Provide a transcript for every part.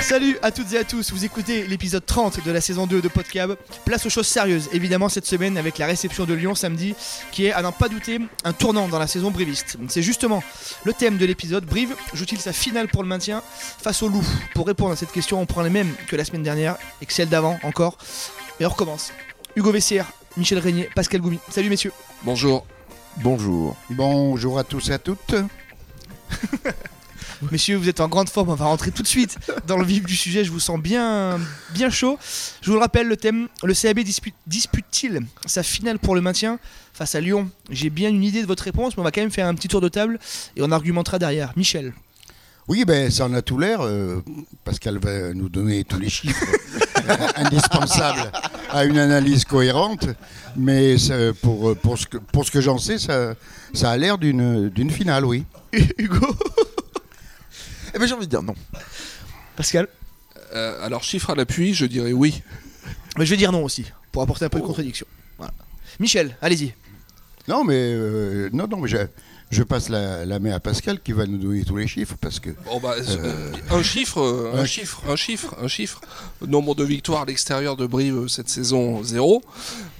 Salut à toutes et à tous, vous écoutez l'épisode 30 de la saison 2 de Podcab. Place aux choses sérieuses, évidemment cette semaine avec la réception de Lyon samedi, qui est, à n'en pas douter, un tournant dans la saison briviste. C'est justement le thème de l'épisode. Brive joue-t-il sa finale pour le maintien face au loup Pour répondre à cette question, on prend les mêmes que la semaine dernière et que celle d'avant encore. Et on recommence. Hugo Vessière, Michel Régnier, Pascal Goumi. Salut messieurs. Bonjour. Bonjour. Bonjour à tous et à toutes. Messieurs, vous êtes en grande forme, on va rentrer tout de suite dans le vif du sujet, je vous sens bien, bien chaud. Je vous le rappelle, le thème, le CAB dispute- dispute-t-il sa finale pour le maintien face à Lyon? J'ai bien une idée de votre réponse, mais on va quand même faire un petit tour de table et on argumentera derrière. Michel, Oui, ben ça en a tout l'air. euh, Pascal va nous donner tous les chiffres euh, indispensables à une analyse cohérente. Mais ça, pour, euh, pour ce que, pour ce que j'en sais, ça, ça a l'air d'une d'une finale, oui. Hugo, Eh ben j'ai envie de dire non. Pascal? Euh, alors, chiffre à l'appui, je dirais oui. Mais Je vais dire non aussi, pour apporter un peu de contradiction. Voilà. Michel, allez-y. Non, mais euh, non, non, mais je, passe la, la main à Pascal qui va nous donner tous les chiffres parce que Bon, bah, euh, un chiffre, euh, un un chiffre, un chiffre, un chiffre. Nombre de victoires à l'extérieur de Brive euh, cette saison, zéro.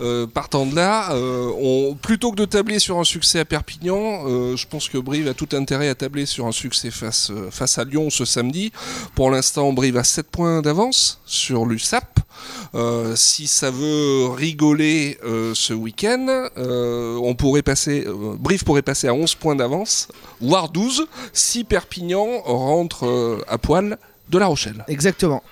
Euh, partant de là, euh, on, plutôt que de tabler sur un succès à Perpignan, euh, je pense que Brive a tout intérêt à tabler sur un succès face, euh, face à Lyon ce samedi. Pour l'instant, Brive a 7 points d'avance sur l'USAP. Euh, si ça veut rigoler euh, ce week-end, euh, on pourrait passer, euh, Brive pourrait passer à 11 points d'avance, voire 12, si Perpignan rentre euh, à poil de La Rochelle. Exactement.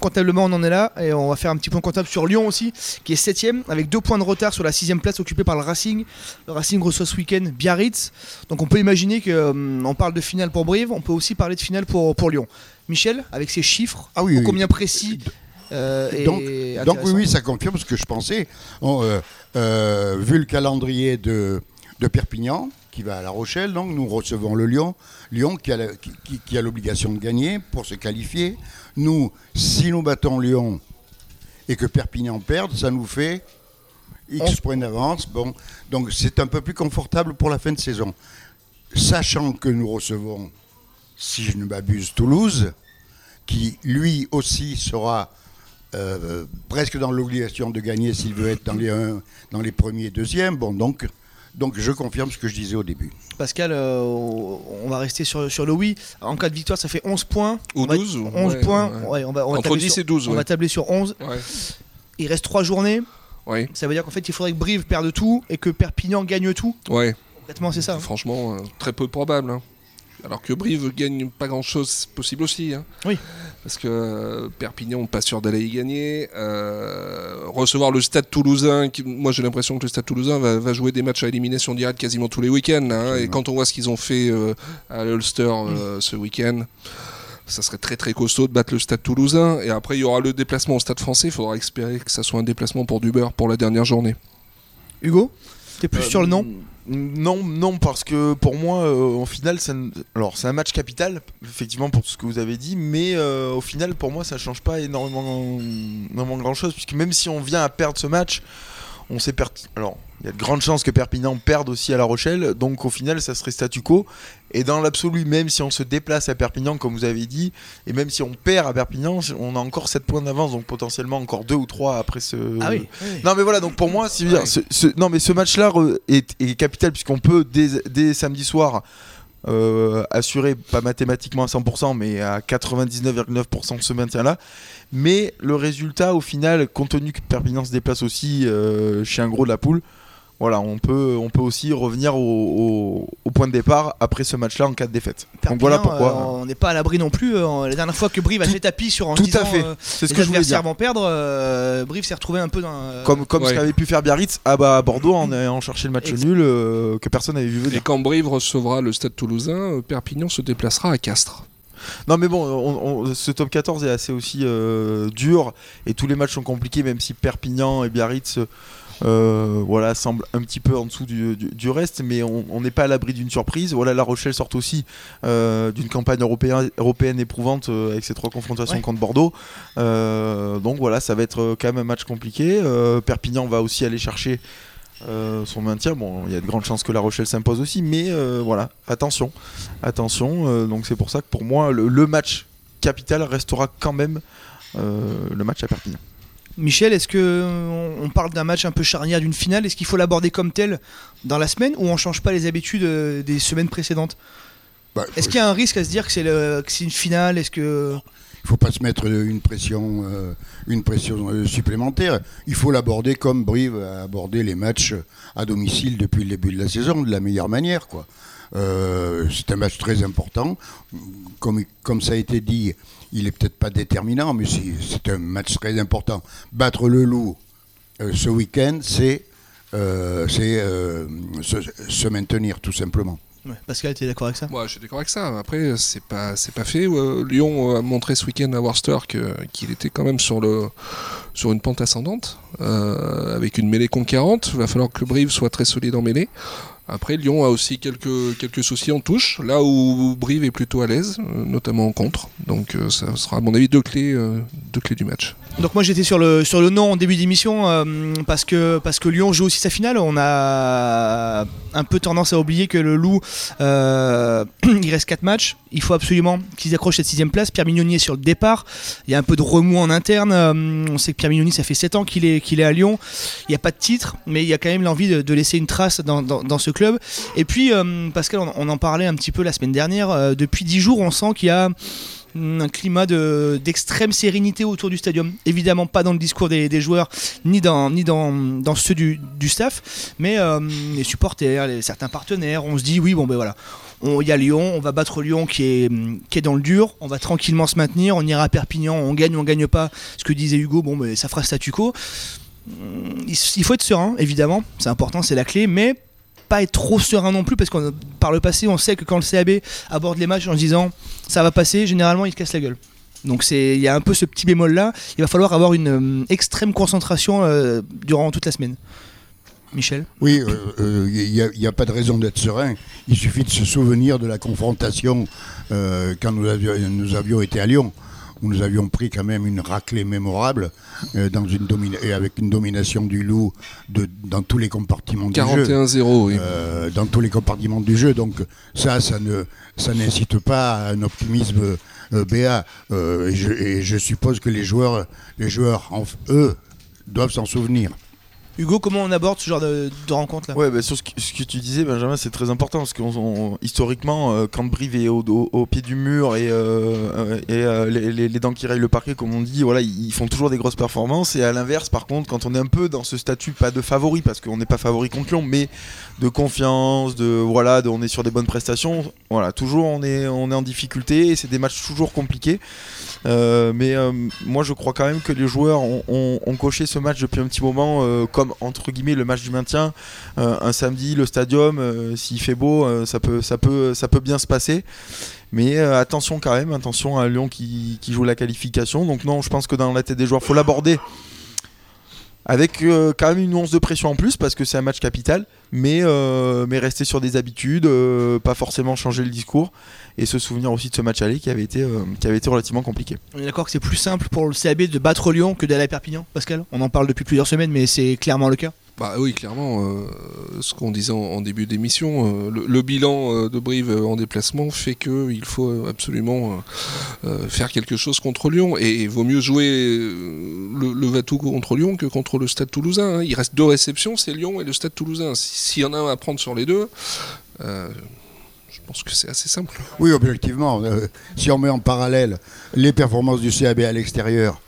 Comptablement, on en est là et on va faire un petit point comptable sur Lyon aussi, qui est 7 avec deux points de retard sur la sixième place occupée par le Racing. Le Racing reçoit ce week-end Biarritz. Donc on peut imaginer qu'on parle de finale pour Brive, on peut aussi parler de finale pour, pour Lyon. Michel, avec ces chiffres, Ah oui, oui. combien précis euh, Donc- Donc oui, ça confirme ce que je pensais. On, euh, euh, vu le calendrier de, de Perpignan, qui va à La Rochelle, donc nous recevons le Lyon. Lyon qui a l'obligation de gagner pour se qualifier. Nous, si nous battons Lyon et que Perpignan perde, ça nous fait X points d'avance. Bon, donc c'est un peu plus confortable pour la fin de saison. Sachant que nous recevons, si je ne m'abuse, Toulouse, qui lui aussi sera euh, presque dans l'obligation de gagner s'il veut être dans les, un- dans les premiers et deuxièmes. Bon, donc, donc je confirme ce que je disais au début. Pascal, euh, on va rester sur, sur le oui. En cas de victoire, ça fait 11 points. Ou On va- 12, 11 ouais, points. ouais. Ouais, on va, on va Entre tabler 10 sur- et 12, On ouais. va tabler sur 11. Ouais. Il reste 3 journées. Ouais, Ça veut dire qu'en fait, il faudrait que Brive perde tout et que Perpignan gagne tout. ouais. Concrètement, c'est ça. hein. Franchement, euh, très peu probable. hein. Alors que Brive gagne pas grand chose, c'est possible aussi. hein. Oui. Parce que euh, Perpignan, pas sûr d'aller y gagner. Euh, recevoir le stade toulousain, qui- moi j'ai l'impression que le stade toulousain va, va jouer des matchs à élimination directe quasiment tous les week-ends. hein. et quand on voit ce qu'ils ont fait euh, à l'Ulster euh, ce week-end, ça serait très très costaud de battre le stade toulousain. Et après, il y aura le déplacement au stade français. Il faudra espérer que ça soit un déplacement pour du beurre pour la dernière journée. Hugo, t'es plus Euh, sur le non Non, non, parce que pour moi, euh, en finale, ne- c'est un match capital, effectivement, pour tout ce que vous avez dit, mais euh, au final, pour moi, ça change pas énormément, énormément grand chose, puisque même si on vient à perdre ce match, on sait perdre. Alors, il y a de grandes chances que Perpignan perde aussi à La Rochelle, donc au final, ça serait statu quo. Et dans l'absolu, même si on se déplace à Perpignan, comme vous avez dit, et même si on perd à Perpignan, on a encore 7 points d'avance, donc potentiellement encore 2 ou 3 après ce. Ah oui. Non mais voilà donc pour moi c'est Ouais. ce, ce- non mais ce match là est, est capital puisqu'on peut dès, dès samedi soir euh, assurer pas mathématiquement à 100% mais à 99,9% de ce maintien là mais le résultat au final compte tenu que Perpignan se déplace aussi euh, chez un gros de la poule voilà on peut on peut aussi revenir au, au- au point de départ après ce match là en cas de défaite donc Perpignan, voilà pourquoi euh, on n'est pas à l'abri non plus. euh, la dernière fois que Brive a Tout- fait tapis sur en tout disant à fait. euh, c'est ce que je voulais adversaires dire vont perdre, euh, Brive s'est retrouvé un peu dans. euh, comme, comme ce Ouais. qu'avait pu faire Biarritz à, bah, à Bordeaux en ayant cherché le match Ex- nul euh, que personne n'avait vu venir Et quand Brive recevra le stade toulousain, Perpignan se déplacera à Castres. Non mais bon, on- on- ce top 14 est assez aussi euh, dur et tous les matchs sont compliqués même si Perpignan et Biarritz euh, voilà, semblent un petit peu en dessous du, du- du reste mais on n'est pas à l'abri d'une surprise. Voilà, La Rochelle sort aussi euh, d'une campagne européenne, européenne éprouvante euh, avec ses trois confrontations Ouais. contre Bordeaux. Donc voilà, ça va être quand même un match compliqué. Perpignan va aussi aller chercher euh, son maintien. Bon, il y a de grandes chances que La Rochelle s'impose aussi, mais euh, voilà, attention, attention. euh, donc c'est pour ça que pour moi, le, le match capital restera quand même le match à Perpignan. Michel, est-ce que on on parle d'un match un peu charnière d'une finale Est-ce qu'il faut l'aborder comme tel dans la semaine ou on change pas les habitudes euh, des semaines précédentes? Bah, Est-ce qu'il y a un risque à se dire que c'est le- que c'est une finale? Est-ce que Il faut pas se mettre une pression, euh, une pression euh, supplémentaire. Il faut l'aborder comme Brive a abordé les matchs à domicile depuis le début de la saison, de la meilleure manière. Quoi. Euh, c'est un match très important. Comme, comme ça a été dit, il est peut-être pas déterminant, mais c'est c'est un match très important. Battre le loup euh, ce week-end, c'est euh, c'est, euh, se, se maintenir tout simplement. Ouais, Pascal, tu es d'accord avec ça? Moi, je suis d'accord avec ça. Après, c'est pas, c'est pas fait. Euh, Lyon a montré ce week-end à Worcester que- qu'il était quand même sur, le, sur une pente ascendante, euh, avec une mêlée conquérante. Il va falloir que Brive soit très solide en mêlée. Après, Lyon a aussi quelques, quelques soucis en touche, là où Brive est plutôt à l'aise, euh, notamment en contre. Donc, euh, ça sera, à mon avis, deux clés, euh, deux clés du match. Donc moi j'étais sur le sur le non en début d'émission parce que parce que Lyon joue aussi sa finale. On a un peu tendance à oublier que le Loup il reste 4 matchs. Il faut absolument qu'ils accrochent cette sixième place. Pierre Mignoni est sur le départ. Il y a un peu de remous en interne. On sait que Pierre Mignoni ça fait 7 ans qu'il est qu'il est à Lyon. Il n'y a pas de titre, mais il y a quand même l'envie de, de laisser une trace dans, dans, dans ce club. Et puis euh, Pascal, on, en parlait un petit peu la semaine dernière. Euh, depuis 10 jours, on sent qu'il y a Mm, un climat de- d'extrême sérénité autour du stadium. Évidemment pas dans le discours des, joueurs, ni dans, ni dans, ceux du, du staff, mais euh, les supporters, les- certains partenaires, on se dit oui, bon ben voilà. Il y a Lyon, on va battre Lyon qui est, mm, qui est dans le dur, on va tranquillement se maintenir, on ira à Perpignan, on gagne, on gagne pas. Ce que disait Hugo, bon ben ça fera statu quo. Mm, il faut être serein, évidemment, c'est important, c'est la clé, mais pas être trop serein non plus parce que par le passé on sait que quand le CAB aborde les matchs en se disant ça va passer, généralement il se casse la gueule. Donc c'est il y a un peu ce petit bémol là, il va falloir avoir une euh, extrême concentration euh, durant toute la semaine. Michel? Oui, il n'y a, pas de raison d'être serein. Il suffit de se souvenir de la confrontation euh, quand nous avions été à Lyon, où nous avions pris quand même une raclée mémorable euh, dans une domina- et avec une domination du loup de, dans tous les compartiments du jeu. 41-0, oui. Euh, dans tous les compartiments du jeu. Donc ça, ça ne, ça n'incite pas à un optimisme euh. Euh, et, je, et je suppose que les joueurs, les joueurs, eux, doivent s'en souvenir. Hugo, comment on aborde ce genre de, de rencontre là Ouais, bah, sur ce que, tu disais, Benjamin, c'est très important parce que historiquement, euh, quand Brive est au, pied du mur et, euh, euh, les, dents qui rayent le parquet, comme on dit, voilà, ils font toujours des grosses performances. Et à l'inverse, par contre, quand on est un peu dans ce statut, pas de favori, parce qu'on n'est pas favori contre Lyon, mais de confiance, de voilà, on est sur des bonnes prestations, voilà, toujours on est, en difficulté et c'est des matchs toujours compliqués. Mais moi je crois quand même que les joueurs ont, ont- coché ce match depuis un petit moment euh, entre guillemets le match du maintien. Euh, un samedi, le stadium, euh, s'il fait beau, euh, ça, peut, ça, peut, ça peut bien se passer. Mais attention quand même, attention à Lyon qui, qui joue la qualification. Donc non, je pense que dans la tête des joueurs, faut l'aborder avec euh, quand même une once de pression en plus parce que c'est un match capital, mais, euh, mais rester sur des habitudes, euh, pas forcément changer le discours et se souvenir aussi de ce match aller qui avait été, qui avait été relativement compliqué. On est d'accord que c'est plus simple pour le CAB de battre Lyon que d'aller à Perpignan, Pascal? On en parle depuis plusieurs semaines, mais c'est clairement le cas. Bah oui, clairement, euh, ce qu'on disait en, début d'émission, euh, le, bilan euh, de Brive en déplacement fait qu'il faut euh, absolument faire quelque chose contre Lyon. Et il vaut mieux jouer le, le Vatou contre Lyon que contre le Stade Toulousain. hein. Il reste deux réceptions, c'est Lyon et le Stade Toulousain. Si- S'il y en a un à prendre sur les deux, je pense que c'est assez simple. Oui, objectivement, si on met en parallèle les performances du CAB à l'extérieur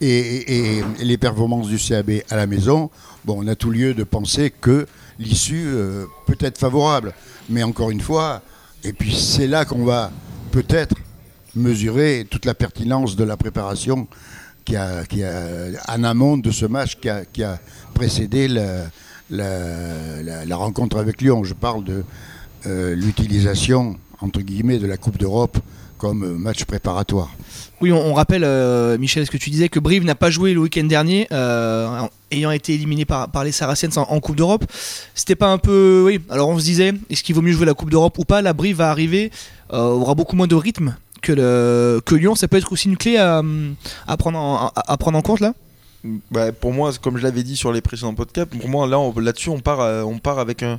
et, et- et les performances du CAB à la maison, bon, on a tout lieu de penser que l'issue euh, peut être favorable. Mais encore une fois, et puis c'est là qu'on va peut-être mesurer toute la pertinence de la préparation qui a, qui en amont de ce match qui a, précédé la rencontre avec Lyon. Je parle de euh, l'utilisation, entre guillemets, de la Coupe d'Europe comme euh, match préparatoire. Oui, on, rappelle, euh, Michel, ce que tu disais, que Brive n'a pas joué le week-end dernier, euh, ayant été éliminé par, les Saracens en, Coupe d'Europe. C'était pas un peu. Oui, alors on se disait, est-ce qu'il vaut mieux jouer la Coupe d'Europe ou pas? La Brive va arriver, aura beaucoup moins de rythme que, le, Lyon. Ça peut être aussi une clé à, prendre, en, à, à prendre en compte là? Bah, pour moi, comme je l'avais dit sur les précédents podcasts, pour moi là, là-dessus, on part, euh, on part avec un,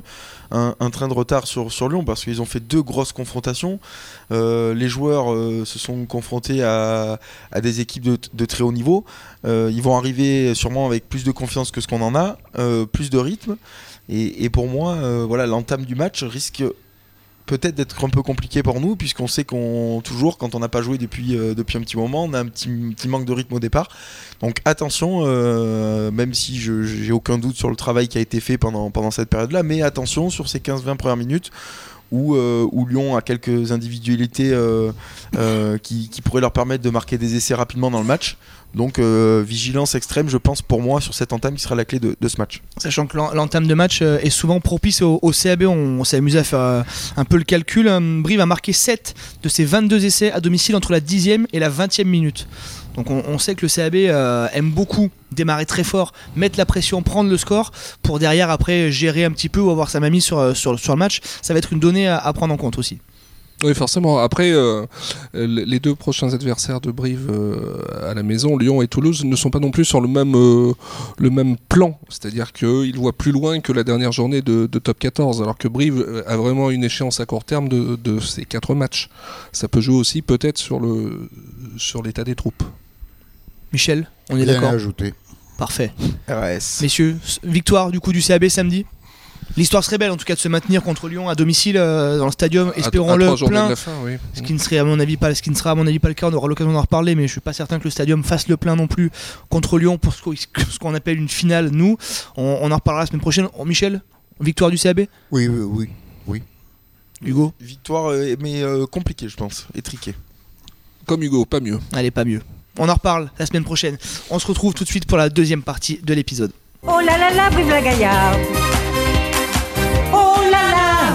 un- train de retard sur, sur Lyon parce qu'ils ont fait deux grosses confrontations. Euh, les joueurs euh, se sont confrontés à, à des équipes de, de très haut niveau. Ils vont arriver sûrement avec plus de confiance que ce qu'on en a, plus de rythme. Et, et pour moi, voilà, l'entame du match risque peut-être d'être un peu compliqué pour nous puisqu'on sait qu'on toujours quand on n'a pas joué depuis, euh, depuis un petit moment on a un petit, petit manque de rythme au départ. Donc attention euh, même si je j'ai aucun doute sur le travail qui a été fait pendant, pendant cette période là mais attention sur ces 15-20 premières minutes où, euh, Lyon a quelques individualités euh, euh, qui, pourraient leur permettre de marquer des essais rapidement dans le match donc vigilance extrême je pense pour moi sur cette entame qui sera la clé de, ce match Sachant que l'en- l'entame de match est souvent propice au, CAB, on, s'est amusé à faire un peu le calcul. Brive a marqué 7 de ses 22 essais à domicile entre la 10e et la 20e minute. Donc on, sait que le CAB euh, aime beaucoup démarrer très fort, mettre la pression, prendre le score pour derrière après gérer un petit peu ou avoir sa mamie sur, euh, sur, le match. Ça va être une donnée à, prendre en compte aussi. Oui, forcément. Après, euh, les deux prochains adversaires de Brive à la maison, Lyon et Toulouse, ne sont pas non plus sur le même, plan. C'est-à-dire qu'ils voient plus loin que la dernière journée de, top 14, alors que Brive a vraiment une échéance à court terme de, de ces quatre matchs. Ça peut jouer aussi peut-être sur l'état des troupes. Michel, on est d'accord ajouter. Parfait. RS Messieurs, victoire du coup du CAB samedi L'histoire serait belle en tout cas de se maintenir contre Lyon à domicile euh, dans le stadium, espérons-le plein. la fin, oui. Ce qui ne serait à mon avis pas, ce qui ne sera à mon avis pas le cas, on aura l'occasion d'en reparler, mais je suis pas certain que le stadium fasse le plein non plus contre Lyon pour ce qu'on appelle une finale. Nous, on, on en reparlera la semaine prochaine. Oh, Michel, victoire du CAB, Oui, oui, oui. Hugo? victoire euh, mais euh, compliquée je pense étriquée Comme Hugo, pas mieux. Allez, pas mieux. On en reparle la semaine prochaine. On se retrouve tout de suite pour la deuxième partie de l'épisode. Oh là là là, vive la gaillarde Oh là là,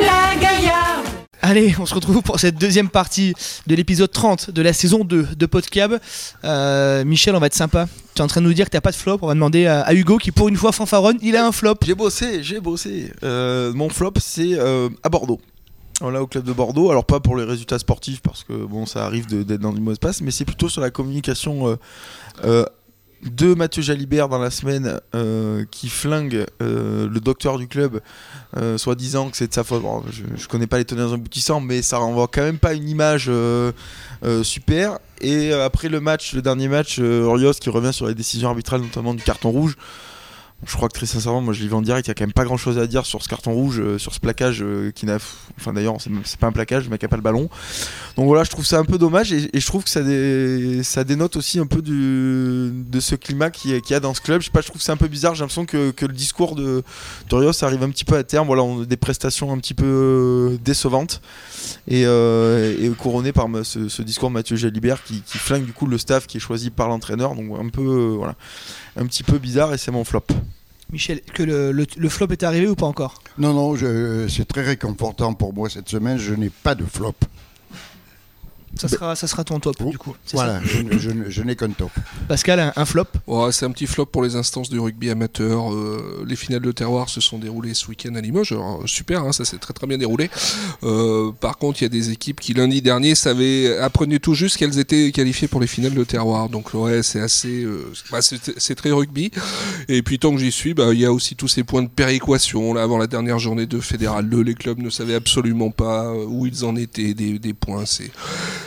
la gaillarde Allez, on se retrouve pour cette deuxième partie de l'épisode 30 de la saison 2 de Podcab. Euh, Michel, on va être sympa. Tu es en train de nous dire que t'as pas de flop. On va demander à, à Hugo qui, pour une fois, fanfaronne. Il a un flop. J'ai bossé, j'ai bossé. Euh, mon flop, c'est euh, à Bordeaux. Voilà, au club de Bordeaux. Alors, pas pour les résultats sportifs, parce que bon, ça arrive de- d'être dans une mauvaise passe, mais c'est plutôt sur la communication euh, euh, de Mathieu Jalibert dans la semaine euh, qui flingue le docteur du club, euh, soit disant que c'est de sa faute. Je, connais pas les tenants aboutissants, mais ça renvoie quand même pas une image super. Et après le match, le dernier match, Orios qui revient sur les décisions arbitrales, notamment du carton rouge. Je crois que très sincèrement, moi je l'ai vu en direct, il y a quand même pas grand chose à dire sur ce carton rouge, euh, sur ce plaquage euh, qui n'a. Enfin d'ailleurs, c'est pas un plaquage, le mec a pas le ballon. Donc voilà, je trouve ça un peu dommage et, je trouve que ça, dé- ça dénote aussi un peu de ce climat qu'il y, a- dans ce club. Je sais pas, je trouve que c'est un peu bizarre. J'ai l'impression que, le discours de Dorios arrive un petit peu à terme. Voilà, on a des prestations un petit peu euh, décevantes et, euh, et couronné par ce, discours de Mathieu Jalibert qui, qui flingue du coup le staff qui est choisi par l'entraîneur. Donc un peu, voilà, un petit peu bizarre et c'est mon flop. Michel, que le, le- le flop est arrivé ou pas encore? Non, non, je- c'est très réconfortant pour moi cette semaine. Je n'ai pas de flop. Ça sera, ça sera ton top du coup. Voilà, je, n'ai qu'un top. Pascal, un, un flop c'est un petit flop pour les instances du rugby amateur. Euh, les finales de terroir se sont déroulées ce week-end à Limoges. Alors, super, hein, ça s'est très très bien déroulé. Euh, par contre, il y a des équipes qui lundi dernier savaient, apprenaient tout juste qu'elles étaient qualifiées pour les finales de terroir. Donc ouais, c'est assez, euh, bah, c'est très rugby. Et puis tant que j'y suis, bah, il y a aussi tous ces points de péréquation. Là, avant la dernière journée de Fédéral 2, les clubs ne savaient absolument pas euh, où ils en étaient des, des points. C'est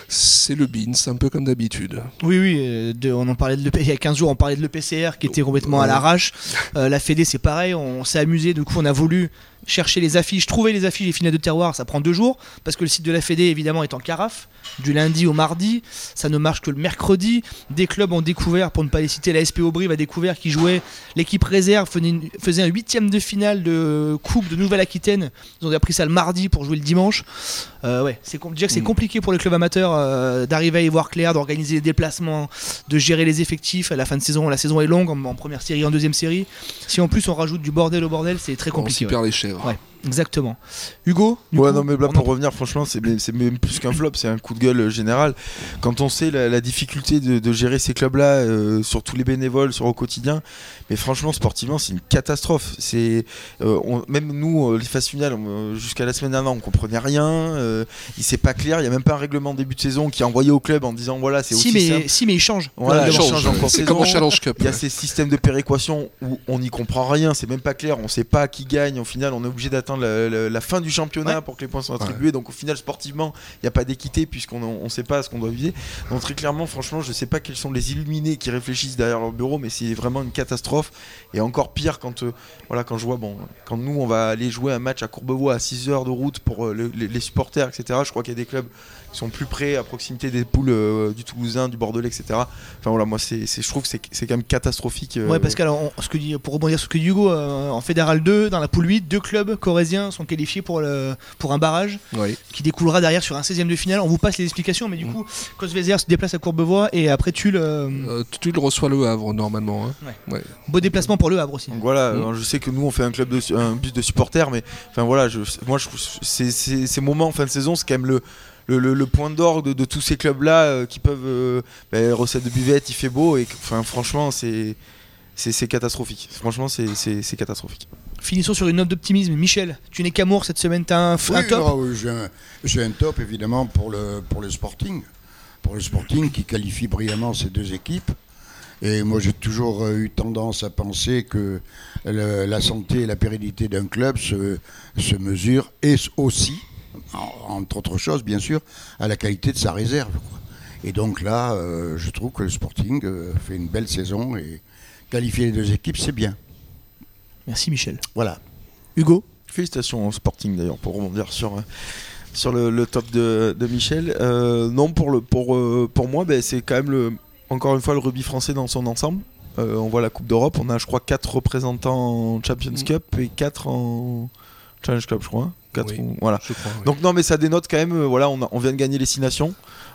c'est le bin, c'est un peu comme d'habitude. Oui, oui, euh, de- on en parlait de il y a 15 jours, on parlait de l'EPCR qui était complètement à l'arrache. Euh, la Fédé, c'est pareil, on s'est amusé, du coup, on a voulu chercher les affiches, trouver les affiches des finales de terroir, ça prend deux jours, parce que le site de la Fédé, évidemment, est en carafe, du lundi au mardi, ça ne marche que le mercredi. Des clubs ont découvert, pour ne pas les citer, la SPO Brive a découvert qu'ils jouaient, l'équipe réserve faisait, un huitième de finale de Coupe de Nouvelle-Aquitaine, ils ont appris ça le mardi pour jouer le dimanche. Euh, ouais, c'est dire que c'est Mm. compliqué pour les clubs amateurs euh, d'arriver à y voir clair, d'organiser les déplacements, de gérer les effectifs à la fin de saison. La saison est longue en, en première série, en deuxième série. Si en plus on rajoute du bordel au bordel, c'est très On compliqué. s'y ouais. perd les chèvres. Ouais. Exactement. Hugo du Ouais, coup, non, mais là, pour en- revenir, franchement, c'est même plus qu'un flop, c'est un coup de gueule euh, général. Quand on sait la, la difficulté de, de gérer ces clubs-là, euh, sur tous les bénévoles, sur au quotidien, mais franchement, sportivement, c'est une catastrophe. C'est euh, on- Même nous, euh, les phases finales, jusqu'à la semaine dernière, on comprenait rien. euh, il c'est pas clair, il y a même pas un règlement de début de saison qui est envoyé au club en disant voilà, c'est si aussi mais, simple. si, mais il change. Voilà, il règlement. change encore C'est saison. comme en Challenge Cup. Il y a ouais. ces systèmes de péréquation où on n'y comprend rien, c'est même pas clair, on sait pas qui gagne. Au final, on est obligé d'attendre la, la- la fin du championnat Ouais. pour que les points soient attribués. Donc au final, sportivement, il n'y a pas d'équité puisqu'on on sait pas ce qu'on doit viser. Donc très clairement, franchement, je sais pas quels sont les illuminés qui réfléchissent derrière leur bureau, mais c'est vraiment une catastrophe. Et encore pire quand, euh, voilà, quand je vois, bon, quand nous, on va aller jouer un match à Courbevoie à 6 heures de route pour euh, le- les, les supporters, etc. Je crois qu'il y a des clubs qui sont plus près, à proximité des poules euh, du Toulousain, du Bordelais, etc. Enfin voilà, moi, c'est, je trouve que c'est, c'est quand même catastrophique. euh, Ouais, parce que alors, on- ce que dit, pour rebondir sur ce que dit Hugo, euh, en Fédéral 2, dans la poule 8, deux clubs sont qualifiés pour, le, pour un barrage Oui. qui découlera derrière sur un 16ème de finale. On vous passe les explications, mais du Mm. coup, Cosvezer se déplace à Courbevoie et après Tulle, euh, Euh, tu le reçois le Havre normalement. hein. beau déplacement pour le Havre aussi. Donc voilà, Mm. je sais que nous on fait un club de un bus de supporters, mais enfin voilà, je, moi je trouve c'est- c'est- ces moments en fin de saison, c'est quand même le, le, le- le point d'orgue de, de tous ces clubs-là euh, qui peuvent euh, bah, recette de buvette, il fait beau et enfin franchement c'est c'est c'est catastrophique. Franchement c'est c'est- c'est catastrophique. Finissons sur une note d'optimisme. Michel, tu n'es qu'amour cette semaine, un, Oui, un top non, oui, j'ai un, top évidemment pour le, pour le Sporting. Pour le Sporting qui qualifie brillamment ces deux équipes. Et moi j'ai toujours euh, eu tendance à penser que le- la santé et la pérennité d'un club se, se mesurent et aussi, en- entre autres choses bien sûr, à la qualité de sa réserve. quoi. Et donc là, euh, je trouve que le Sporting euh, fait une belle saison et qualifier les deux équipes, c'est bien. Merci Michel. Voilà. Hugo Félicitations au Sporting d'ailleurs pour rebondir sur, euh, sur le, le top de, de Michel. Euh, non, pour, le, pour, euh, pour moi, ben, c'est quand même le, encore une fois le rugby français dans son ensemble. Euh, on voit la Coupe d'Europe, on a je crois 4 représentants en Champions Mm. Cup et 4 en Challenge Cup, je crois. Quatre Oui. ou- voilà. Je crois. oui. Donc non, mais ça dénote quand même, euh, voilà, on, a- on vient de gagner les 6 nations.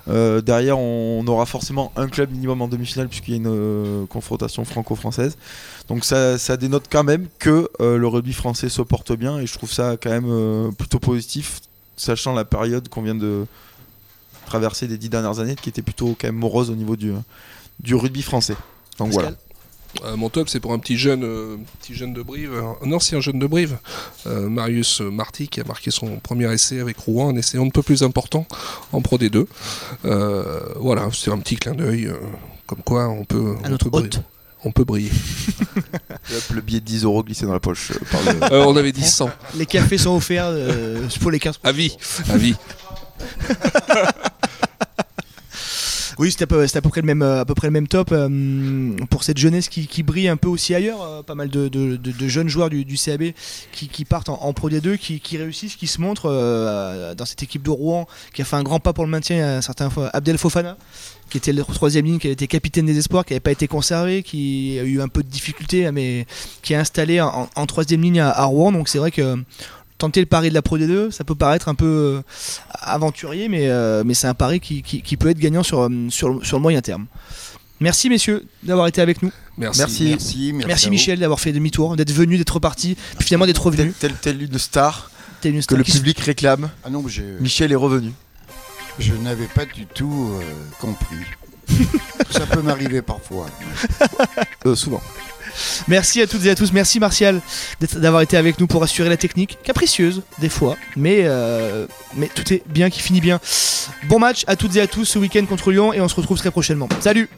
Euh, derrière, on, aura forcément un club minimum en demi-finale puisqu'il y a une euh, confrontation franco-française. Donc ça, ça dénote quand même que euh, le rugby français se porte bien et je trouve ça quand même euh, plutôt positif, sachant la période qu'on vient de traverser des dix dernières années qui était plutôt quand même morose au niveau du, du rugby français. Donc Pascal voilà. Euh, mon top, c'est pour un petit jeune, euh, petit jeune de Brive, euh, un ancien jeune de Brive, euh, Marius Marty, qui a marqué son premier essai avec Rouen, un essai un peu plus important en Pro D2. Euh, voilà, c'est un petit clin d'œil, euh, comme quoi on peut, À on notre peut briller. hôte. On peut briller. Le billet de 10 euros glissé dans la poche. euh, par le- Euh, on avait dit 100. Les cafés sont offerts euh, pour les 15 À vie. À vie. Oui, c'était à, peu- près le même, euh, à peu près le même top euh, pour cette jeunesse qui, brille un peu aussi ailleurs. euh, pas mal de, jeunes joueurs du, CAB qui, partent en, Pro D2, qui, réussissent, qui se montrent dans cette équipe de Rouen qui a fait un grand pas pour le maintien. Un certain Abdel Fofana, qui était le troisième ligne, qui a été capitaine des espoirs, qui n'avait pas été conservé, qui a eu un peu de difficulté, mais qui est installé en, troisième ligne à Rouen. Donc c'est vrai que tenter le pari de la Pro D2, ça peut paraître un peu euh, aventurier, mais, euh, mais c'est un pari qui, qui- qui peut être gagnant sur, euh, sur, le- sur le moyen terme. Merci messieurs d'avoir été avec nous. Merci. Merci. Merci. Michel d'avoir fait demi-tour, d'être venu, d'être reparti, puis finalement d'être revenu. Telle, telle, telle une star une que star le qui se- public réclame. Ah non, mais j'ai- Michel est revenu. Je n'avais pas du tout euh, compris. Ça peut m'arriver parfois. Euh, souvent. Merci à toutes et à tous. Merci Martial d'avoir été avec nous pour assurer la technique, capricieuse des fois, mais, euh, mais tout est bien qui finit bien. Bon match à toutes et à tous ce week-end contre Lyon et on se retrouve très prochainement. Salut